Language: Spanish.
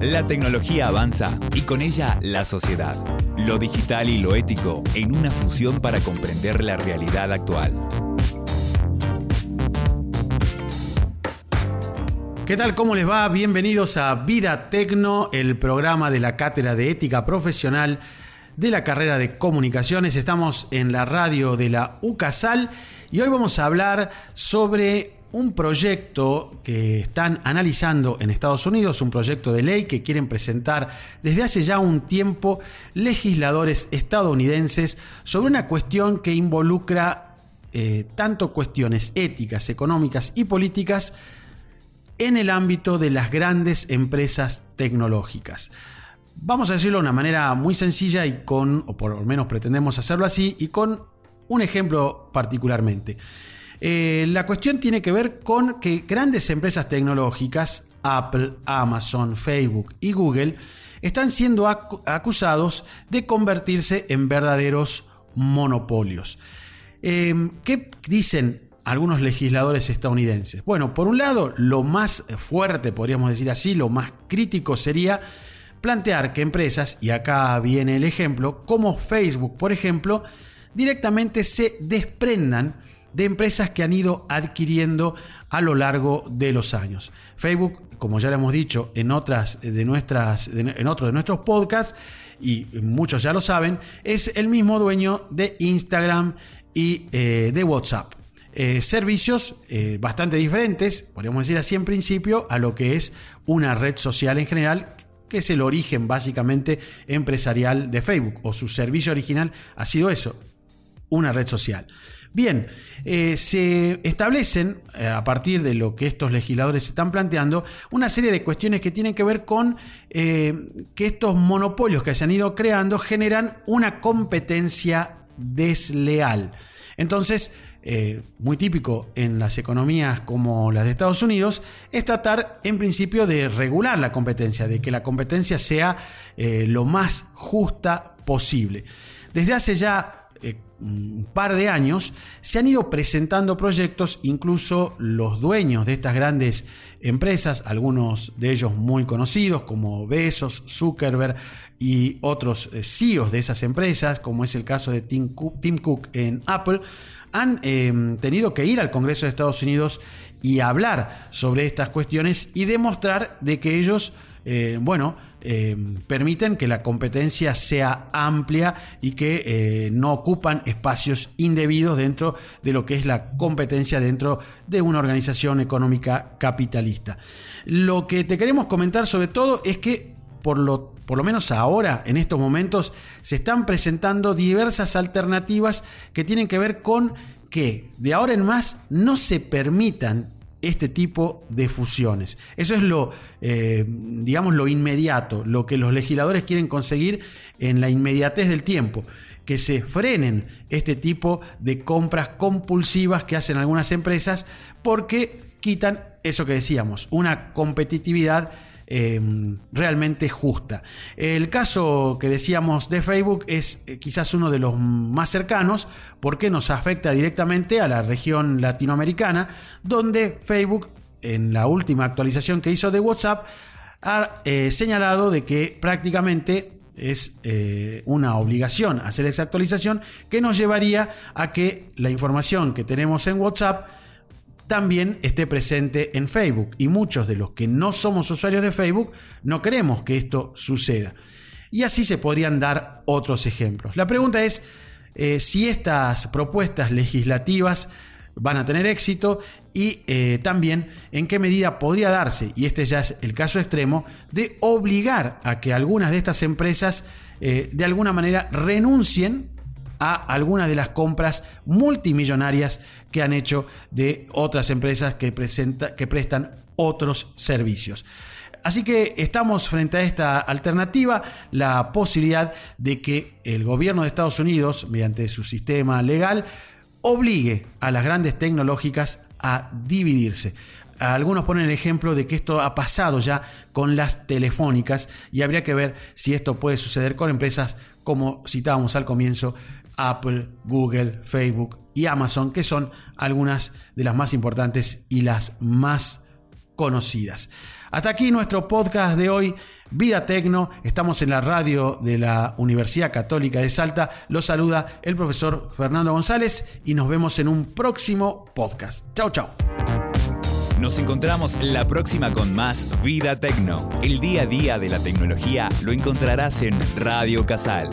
La tecnología avanza y con ella la sociedad. Lo digital y lo ético en una fusión para comprender la realidad actual. ¿Qué tal? ¿Cómo les va? Bienvenidos a Vida Tecno, el programa de la Cátedra de Ética Profesional de la carrera de Comunicaciones. Estamos en la radio de la UCASAL y hoy vamos a hablar sobre un proyecto que están analizando en Estados Unidos, un proyecto de ley que quieren presentar desde hace ya un tiempo legisladores estadounidenses sobre una cuestión que involucra eh, tanto cuestiones éticas, económicas y políticas en el ámbito de las grandes empresas tecnológicas. Vamos a decirlo de una manera muy sencilla y con, o por lo menos pretendemos hacerlo así, y con un ejemplo particularmente. Eh, la cuestión tiene que ver con que grandes empresas tecnológicas, Apple, Amazon, Facebook y Google, están siendo acusados de convertirse en verdaderos monopolios. Em, ¿Qué dicen algunos legisladores estadounidenses? Bueno, por un lado, lo más fuerte, podríamos decir así, lo más crítico sería plantear que empresas, y acá viene el ejemplo, como Facebook, por ejemplo, directamente se desprendan de empresas que han ido adquiriendo a lo largo de los años. Facebook, como ya lo hemos dicho en otras de nuestras en otros de nuestros podcasts y muchos ya lo saben, es el mismo dueño de Instagram y eh, de WhatsApp. Eh, servicios eh, bastante diferentes, podríamos decir así en principio, a lo que es una red social en general, que es el origen básicamente empresarial de Facebook, o su servicio original ha sido eso, una red social. Bien, eh, se establecen, eh, a partir de lo que estos legisladores están planteando, una serie de cuestiones que tienen que ver con eh, que estos monopolios que se han ido creando generan una competencia desleal. Entonces, muy típico en las economías como las de Estados Unidos, es tratar en principio de regular la competencia, de que la competencia sea lo más justa posible. Desde hace ya un par de años se han ido presentando proyectos, incluso los dueños de estas grandes empresas, algunos de ellos muy conocidos como Bezos, Zuckerberg y otros eh, CEOs de esas empresas, como es el caso de Tim Cook, en Apple, han em, tenido que ir al Congreso de Estados Unidos y hablar sobre estas cuestiones y demostrar de que ellos, eh, bueno, eh, permiten que la competencia sea amplia y que eh, no ocupan espacios indebidos dentro de lo que es la competencia dentro de una organización económica capitalista. Lo que te queremos comentar sobre todo es que por lo, por lo menos ahora, en estos momentos, se están presentando diversas alternativas que tienen que ver con que de ahora en más no se permitan este tipo de fusiones. Eso es lo, eh, digamos, lo inmediato, lo que los legisladores quieren conseguir en la inmediatez del tiempo, que se frenen este tipo de compras compulsivas que hacen algunas empresas porque quitan eso que decíamos, una competitividad Em, realmente justa. El caso que decíamos de Facebook es eh, quizás uno de los más cercanos porque nos afecta directamente a la región latinoamericana, donde Facebook en la última actualización que hizo de WhatsApp ha eh, señalado de que prácticamente es eh, una obligación hacer esa actualización que nos llevaría a que la información que tenemos en WhatsApp también esté presente en Facebook. Y muchos de los que no somos usuarios de Facebook no queremos que esto suceda. Y así se podrían dar otros ejemplos. La pregunta es eh, si estas propuestas legislativas van a tener éxito y eh, también en qué medida podría darse, y este ya es el caso extremo, de obligar a que algunas de estas empresas eh, de alguna manera renuncien a algunas de las compras multimillonarias que han hecho de otras empresas que, que prestan otros servicios. Así que estamos frente a esta alternativa, la posibilidad de que el gobierno de Estados Unidos, mediante su sistema legal, obligue a las grandes tecnológicas a dividirse. Algunos ponen el ejemplo de que esto ha pasado ya con las telefónicas y habría que ver si esto puede suceder con empresas como citábamos al comienzo, Apple, Google, Facebook y Amazon, que son algunas de las más importantes y las más conocidas. Hasta aquí nuestro podcast de hoy, Vida Tecno. Estamos en la radio de la Universidad Católica de Salta. Los saluda el profesor Fernando González y nos vemos en un próximo podcast. Chao, chao. Nos encontramos la próxima con más Vida Tecno. El día a día de la tecnología lo encontrarás en Radio Casal